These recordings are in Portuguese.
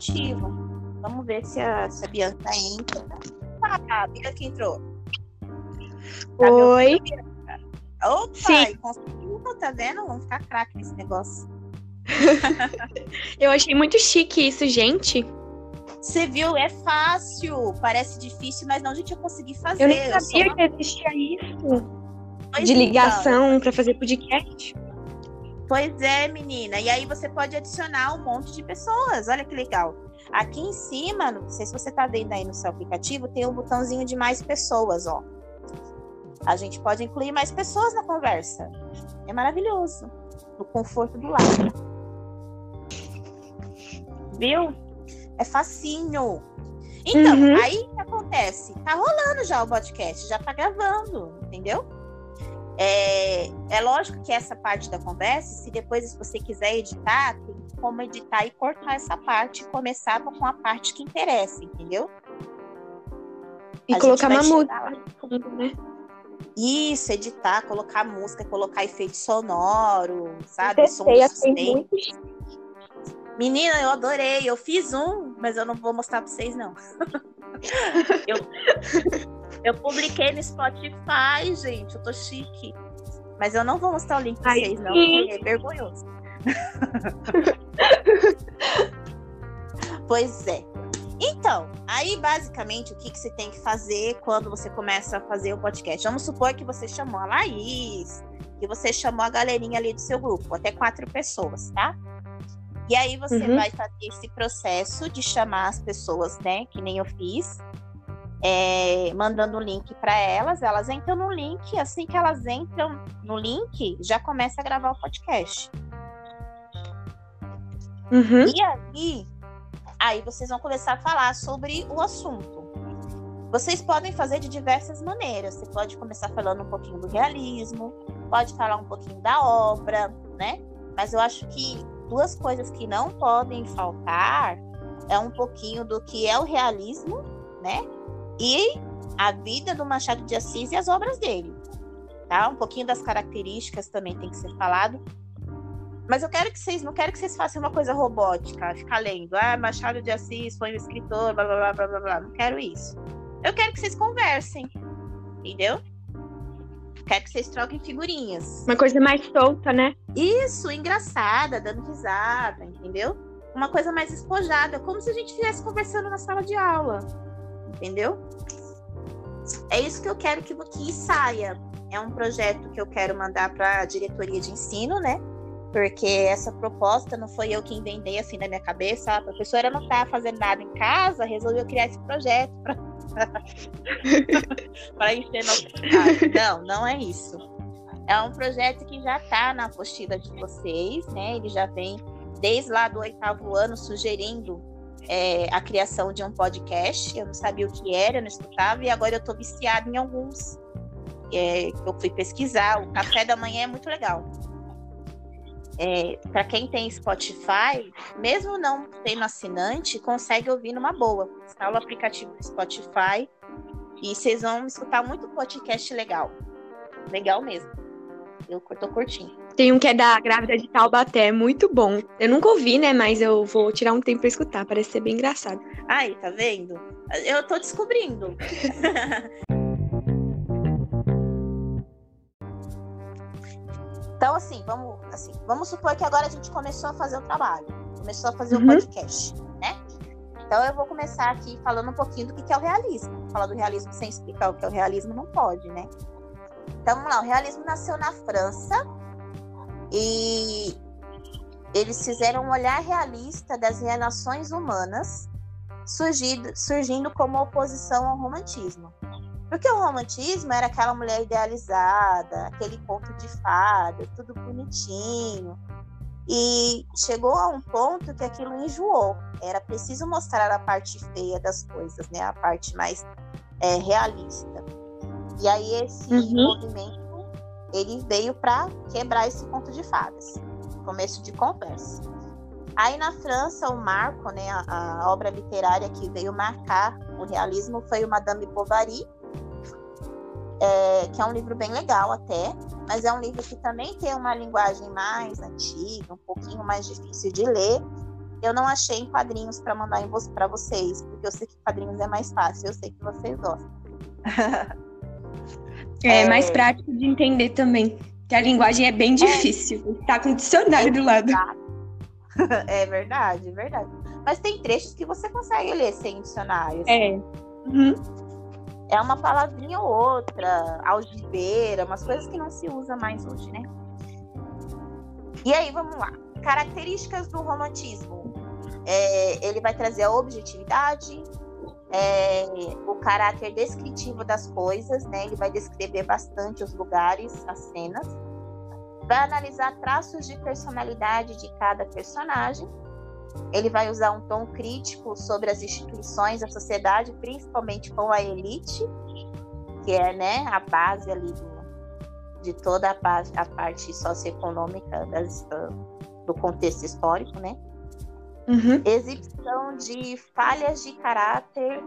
aplicativo. Vamos ver se a, se a Bianca entra. Ah, a Bianca entrou. Tá Oi. Opa, Sim. conseguiu, tá vendo? Vamos ficar craque nesse negócio. Eu achei muito chique isso, gente. Você viu? É fácil. Parece difícil, mas não, a gente, ia conseguir fazer. Eu nem sabia só... que existia isso. Pois de ligação então. para fazer podcast. Pois é, menina. E aí você pode adicionar um monte de pessoas. Olha que legal. Aqui em cima, não sei se você tá vendo aí no seu aplicativo, tem um botãozinho de mais pessoas, ó. A gente pode incluir mais pessoas na conversa. É maravilhoso. No conforto do lado. Viu? É facinho. Então, uhum. aí o que acontece? Tá rolando já o podcast, já tá gravando, entendeu? É, é lógico que essa parte da conversa, se depois você quiser editar, tem como editar e cortar essa parte e começar com a parte que interessa, entendeu? E a colocar uma música, né? Isso, editar, colocar música, colocar efeito sonoro, sabe? Som de suspense. Menina, eu adorei. Eu fiz um, mas eu não vou mostrar pra vocês, não. eu, eu publiquei no Spotify, gente. Eu tô chique. Mas eu não vou mostrar o link pra vocês, não, porque é vergonhoso. pois é. Então, aí basicamente o que, que você tem que fazer quando você começa a fazer o podcast? Vamos supor que você chamou a Laís, que você chamou a galerinha ali do seu grupo, até quatro pessoas, tá? E aí você uhum. vai fazer esse processo de chamar as pessoas, né? Que nem eu fiz, é, mandando o link para elas. Elas entram no link, assim que elas entram no link, já começa a gravar o podcast. Uhum. E aí Aí vocês vão começar a falar sobre o assunto. Vocês podem fazer de diversas maneiras. Você pode começar falando um pouquinho do realismo, pode falar um pouquinho da obra, né? Mas eu acho que duas coisas que não podem faltar é um pouquinho do que é o realismo, né? E a vida do Machado de Assis e as obras dele. Tá? Um pouquinho das características também tem que ser falado, mas eu quero que vocês, não quero que vocês façam uma coisa robótica, ficar lendo, ah, Machado de Assis foi um escritor, blá blá blá blá blá. Não quero isso. Eu quero que vocês conversem, entendeu? Quero que vocês troquem figurinhas. Uma coisa mais solta, né? Isso, engraçada, dando risada, entendeu? Uma coisa mais espojada, como se a gente estivesse conversando na sala de aula, entendeu? É isso que eu quero que, que saia. É um projeto que eu quero mandar para a diretoria de ensino, né? porque essa proposta não foi eu que inventei assim na minha cabeça. A professora não está fazendo nada em casa, resolveu criar esse projeto para encher nosso Não, não é isso. É um projeto que já está na apostila de vocês, né? Ele já vem desde lá do oitavo ano sugerindo é, a criação de um podcast. Eu não sabia o que era, eu não escutava, e agora eu estou viciada em alguns. É, eu fui pesquisar. O café da manhã é muito legal é, para quem tem Spotify, mesmo não tendo assinante, consegue ouvir numa boa. Instala o aplicativo do Spotify e vocês vão escutar muito podcast legal. Legal mesmo. Eu tô curtindo. Tem um que é da Grávida de Taubaté, é muito bom. Eu nunca ouvi, né? Mas eu vou tirar um tempo pra escutar, parece ser bem engraçado. Aí, tá vendo? Eu tô descobrindo. Então, assim, vamos, assim, vamos supor que agora a gente começou a fazer o trabalho, começou a fazer uhum. o podcast, né? Então, eu vou começar aqui falando um pouquinho do que é o realismo. Falar do realismo sem explicar o que é o realismo não pode, né? Então, vamos lá. O realismo nasceu na França e eles fizeram um olhar realista das relações humanas, surgindo, surgindo como oposição ao romantismo. Porque o romantismo era aquela mulher idealizada, aquele conto de fada, tudo bonitinho. E chegou a um ponto que aquilo enjoou. Era preciso mostrar a parte feia das coisas, né? A parte mais é, realista. E aí esse uhum. movimento ele veio para quebrar esse conto de fadas. Começo de conversa. Aí na França, o marco, né, a, a obra literária que veio marcar o realismo foi o Madame Bovary, é, que é um livro bem legal até, mas é um livro que também tem uma linguagem mais antiga, um pouquinho mais difícil de ler, eu não achei em quadrinhos para mandar para vocês, porque eu sei que quadrinhos é mais fácil, eu sei que vocês gostam. é, é, mais prático de entender também, que a linguagem é bem é. difícil. É. Tá com o dicionário do lado. É verdade, é verdade. Mas tem trechos que você consegue ler sem dicionário. Assim. É. Uhum. É uma palavrinha ou outra, algibeira, umas coisas que não se usa mais hoje, né? E aí, vamos lá. Características do romantismo. É, ele vai trazer a objetividade, é, o caráter descritivo das coisas, né? Ele vai descrever bastante os lugares, as cenas. Vai analisar traços de personalidade de cada personagem. Ele vai usar um tom crítico sobre as instituições, a sociedade, principalmente com a elite, que é né, a base ali do, de toda a, parte, a parte socioeconômica das, do contexto histórico, né? Uhum. Exibição de falhas de caráter,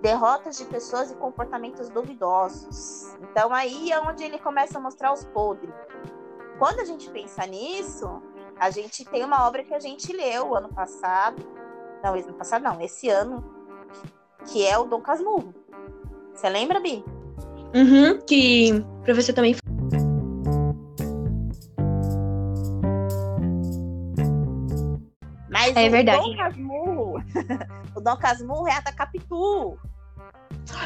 derrotas de pessoas e comportamentos duvidosos. Então aí é onde ele começa a mostrar os podres. Quando a gente pensa nisso, a gente tem uma obra que a gente leu ano passado, não, ano passado não, esse ano, que é o Dom Casmurro. Você lembra, Bi? Uhum, que o professor também Mas é o verdade. Dom Casmurro, o Dom Casmurro é a da Capitu.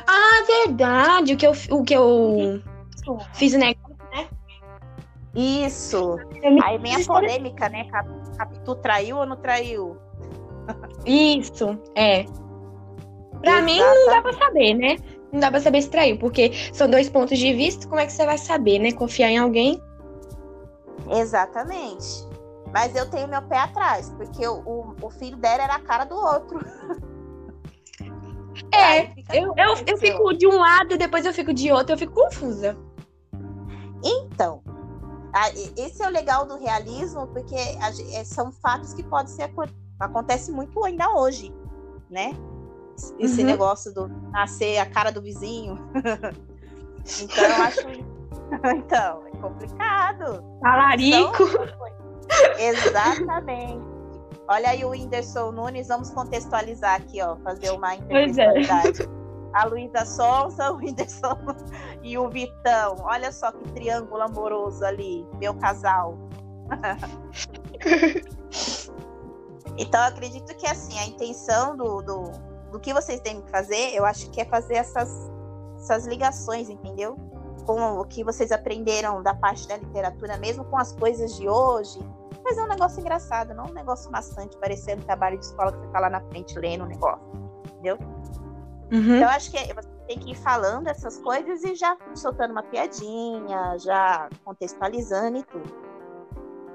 Ah, verdade. O que eu, o que eu fiz negócio, né? Isso. Aí vem a polêmica, né? Capitu traiu ou não traiu? Isso, é. Pra Exatamente. mim não dá pra saber, né? não dá pra saber se traiu, porque são dois pontos de vista, como é que você vai saber, né? Confiar em alguém? Exatamente. Mas eu tenho meu pé atrás, porque o, o, filho dela era a cara do outro. É, eu, eu, eu fico de um lado, depois eu fico de outro, eu fico confusa. Então, esse é o legal do realismo, porque é, são fatos que podem ser acontece muito ainda hoje, né? esse uhum. negócio do nascer a cara do vizinho. então, eu acho. então, é complicado. Talarico. Então, exatamente. Olha aí o Whindersson Nunes, vamos contextualizar aqui, ó, fazer uma interpretação. É. A Luísa Sonsa, o Whindersson e o Vitão. Olha só que triângulo amoroso ali, meu casal. então, acredito que assim, a intenção do, do do que vocês têm que fazer, eu acho que é fazer essas, essas ligações, entendeu? Com o que vocês aprenderam da parte da literatura, mesmo com as coisas de hoje. Mas é um negócio engraçado, não um negócio maçante, parecendo trabalho de escola que você tá lá na frente lendo o um negócio, entendeu? Uhum. Então, eu acho que você tem que ir falando essas coisas e já soltando uma piadinha, já contextualizando e tudo.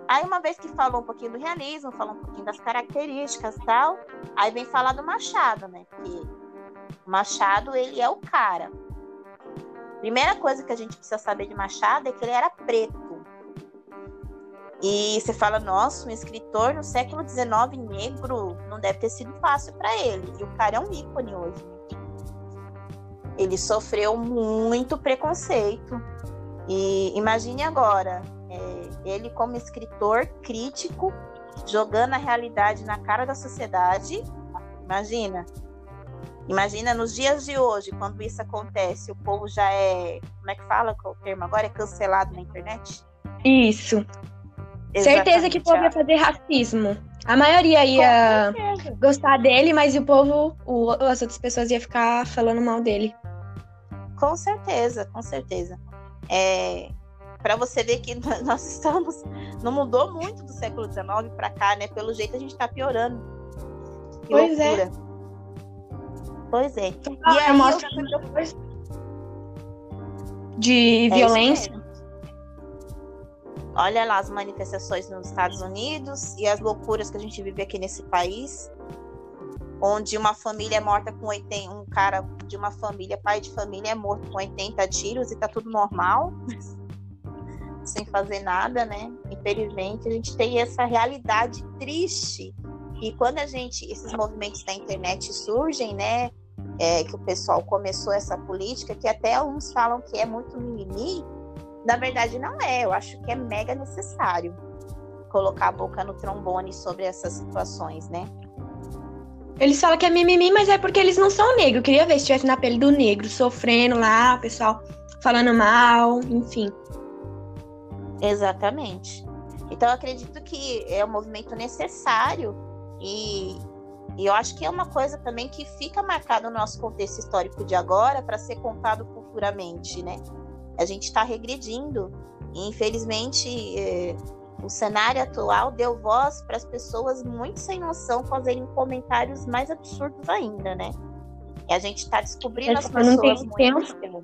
Aí, uma vez que falou um pouquinho do realismo, falou um pouquinho das características e tal, aí vem falar do Machado, né? Que o Machado, ele é o cara. Primeira coisa que a gente precisa saber de Machado é que ele era preto. E você fala, nossa, um escritor no século XIX negro não deve ter sido fácil para ele. E o cara é um ícone hoje. Ele sofreu muito preconceito. E imagine agora, é, ele como escritor crítico, jogando a realidade na cara da sociedade. Imagina. Imagina nos dias de hoje, quando isso acontece, o povo já é, como é que fala o termo agora? É cancelado na internet? Isso. Exatamente. Certeza que o povo ia fazer racismo. A maioria ia gostar dele, mas o povo, o, as outras pessoas iam ficar falando mal dele. Com certeza, com certeza. É, para você ver que nós estamos não mudou muito do século XIX para cá, né? Pelo jeito a gente está piorando. Que pois é. loucura. é. Pois é. Ah, e aí, mostro de é violência. Olha lá as manifestações nos Estados Unidos e as loucuras que a gente vive aqui nesse país onde uma família é morta com 80, um cara de uma família, pai de família, é morto com 80 tiros e tá tudo normal, sem fazer nada, né? Infelizmente, a gente tem essa realidade triste. E quando a gente, esses movimentos da internet surgem, né? É, que o pessoal começou essa política, que até alguns falam que é muito mimimi, na verdade não é, eu acho que é mega necessário. colocar a boca no trombone sobre essas situações, né? Eles falam que é mimimi, mas é porque eles não são negros. Eu queria ver se estivesse na pele do negro, sofrendo lá, o pessoal falando mal, enfim. Exatamente. Então, eu acredito que é um movimento necessário e, e eu acho que é uma coisa também que fica marcada no nosso contexto histórico de agora para ser contado futuramente, né? A gente está regredindo e, infelizmente, é, o cenário atual deu voz para as pessoas muito sem noção fazerem comentários mais absurdos ainda, né? E a gente está descobrindo as pessoas não tem muito tempo.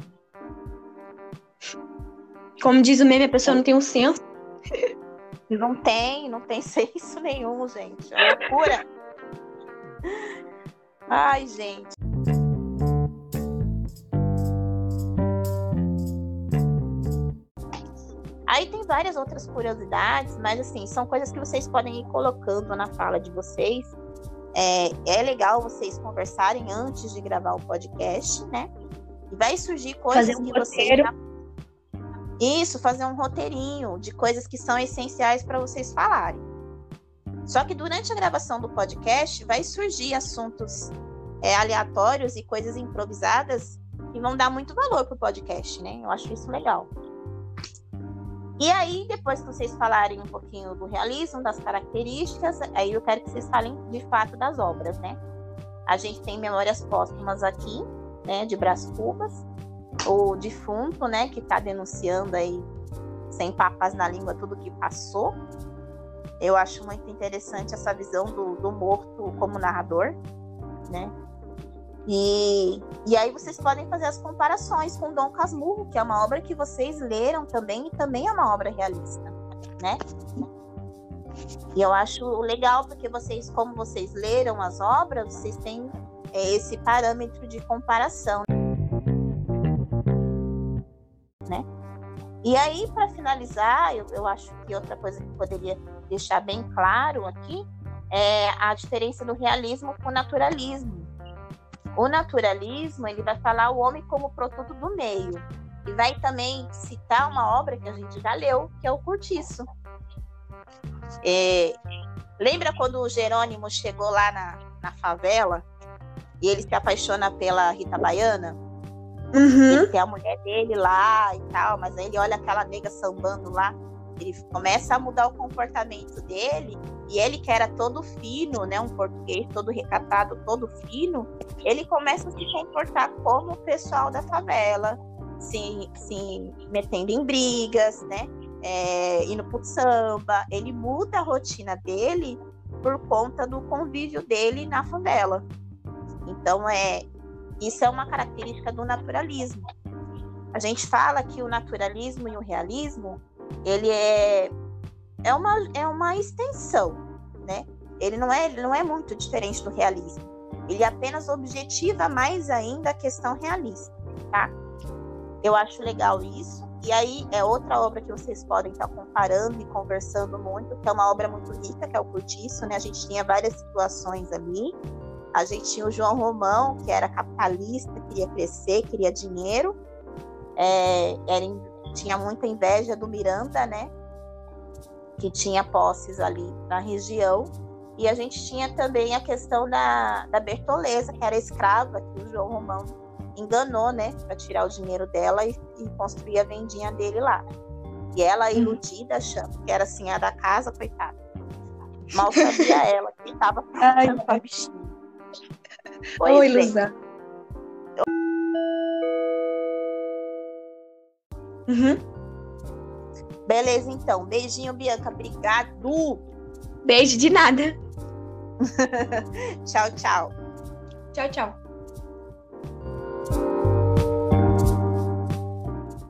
Como diz o meme, a pessoa não tem um senso. Não tem, não tem senso nenhum, gente. É loucura. Ai, gente. Tem várias outras curiosidades, mas assim, são coisas que vocês podem ir colocando na fala de vocês. É, é legal vocês conversarem antes de gravar o podcast, né? E vai surgir coisas um que roteiro. vocês. Isso, fazer um roteirinho de coisas que são essenciais para vocês falarem. Só que durante a gravação do podcast vai surgir assuntos é, aleatórios e coisas improvisadas que vão dar muito valor pro podcast, né? Eu acho isso legal. E aí, depois que vocês falarem um pouquinho do realismo, das características, aí eu quero que vocês falem de fato das obras, né? A gente tem Memórias Póstumas aqui, né, de Brás Cubas, o defunto, né, que está denunciando aí, sem papas na língua, tudo que passou. Eu acho muito interessante essa visão do, do morto como narrador, né? E, e aí vocês podem fazer as comparações com Dom Casmurro, que é uma obra que vocês leram também, e também é uma obra realista, né? E eu acho legal porque vocês, como vocês leram as obras, vocês têm é, esse parâmetro de comparação, né? E aí, para finalizar, eu, eu acho que outra coisa que poderia deixar bem claro aqui é a diferença do realismo com o naturalismo. O naturalismo, ele vai falar o homem como produto do meio. E vai também citar uma obra que a gente já leu, que é o Curtiço. É, lembra quando o Jerônimo chegou lá na, na favela e ele se apaixona pela Rita Baiana? Uhum. Ele tem a mulher dele lá e tal, mas aí ele olha aquela nega sambando lá ele começa a mudar o comportamento dele e ele que era todo fino, né, um português todo recatado, todo fino, ele começa a se comportar como o pessoal da favela, se, se metendo em brigas, né, é, indo pro samba, ele muda a rotina dele por conta do convívio dele na favela. Então é isso é uma característica do naturalismo. A gente fala que o naturalismo e o realismo ele é, é, uma, é uma extensão, né? Ele não é, ele não é muito diferente do realismo. Ele apenas objetiva mais ainda a questão realista, tá? Eu acho legal isso. E aí é outra obra que vocês podem estar comparando e conversando muito, que é uma obra muito rica, que é o Curtiço, né? A gente tinha várias situações ali. A gente tinha o João Romão, que era capitalista, queria crescer, queria dinheiro, é, era tinha muita inveja do Miranda, né? Que tinha posses ali na região. E a gente tinha também a questão da, da Bertoleza, que era escrava, que o João Romão enganou, né? Para tirar o dinheiro dela e, e, construir a vendinha dele lá. E ela, uhum. iludida, achando que era assim a da casa, coitada. Mal sabia ela que estava com a bichinha. Pois Oi, Lusa. Uhum. Beleza, então. Beijinho, Bianca. Obrigado. Beijo de nada. tchau, tchau. Tchau, tchau.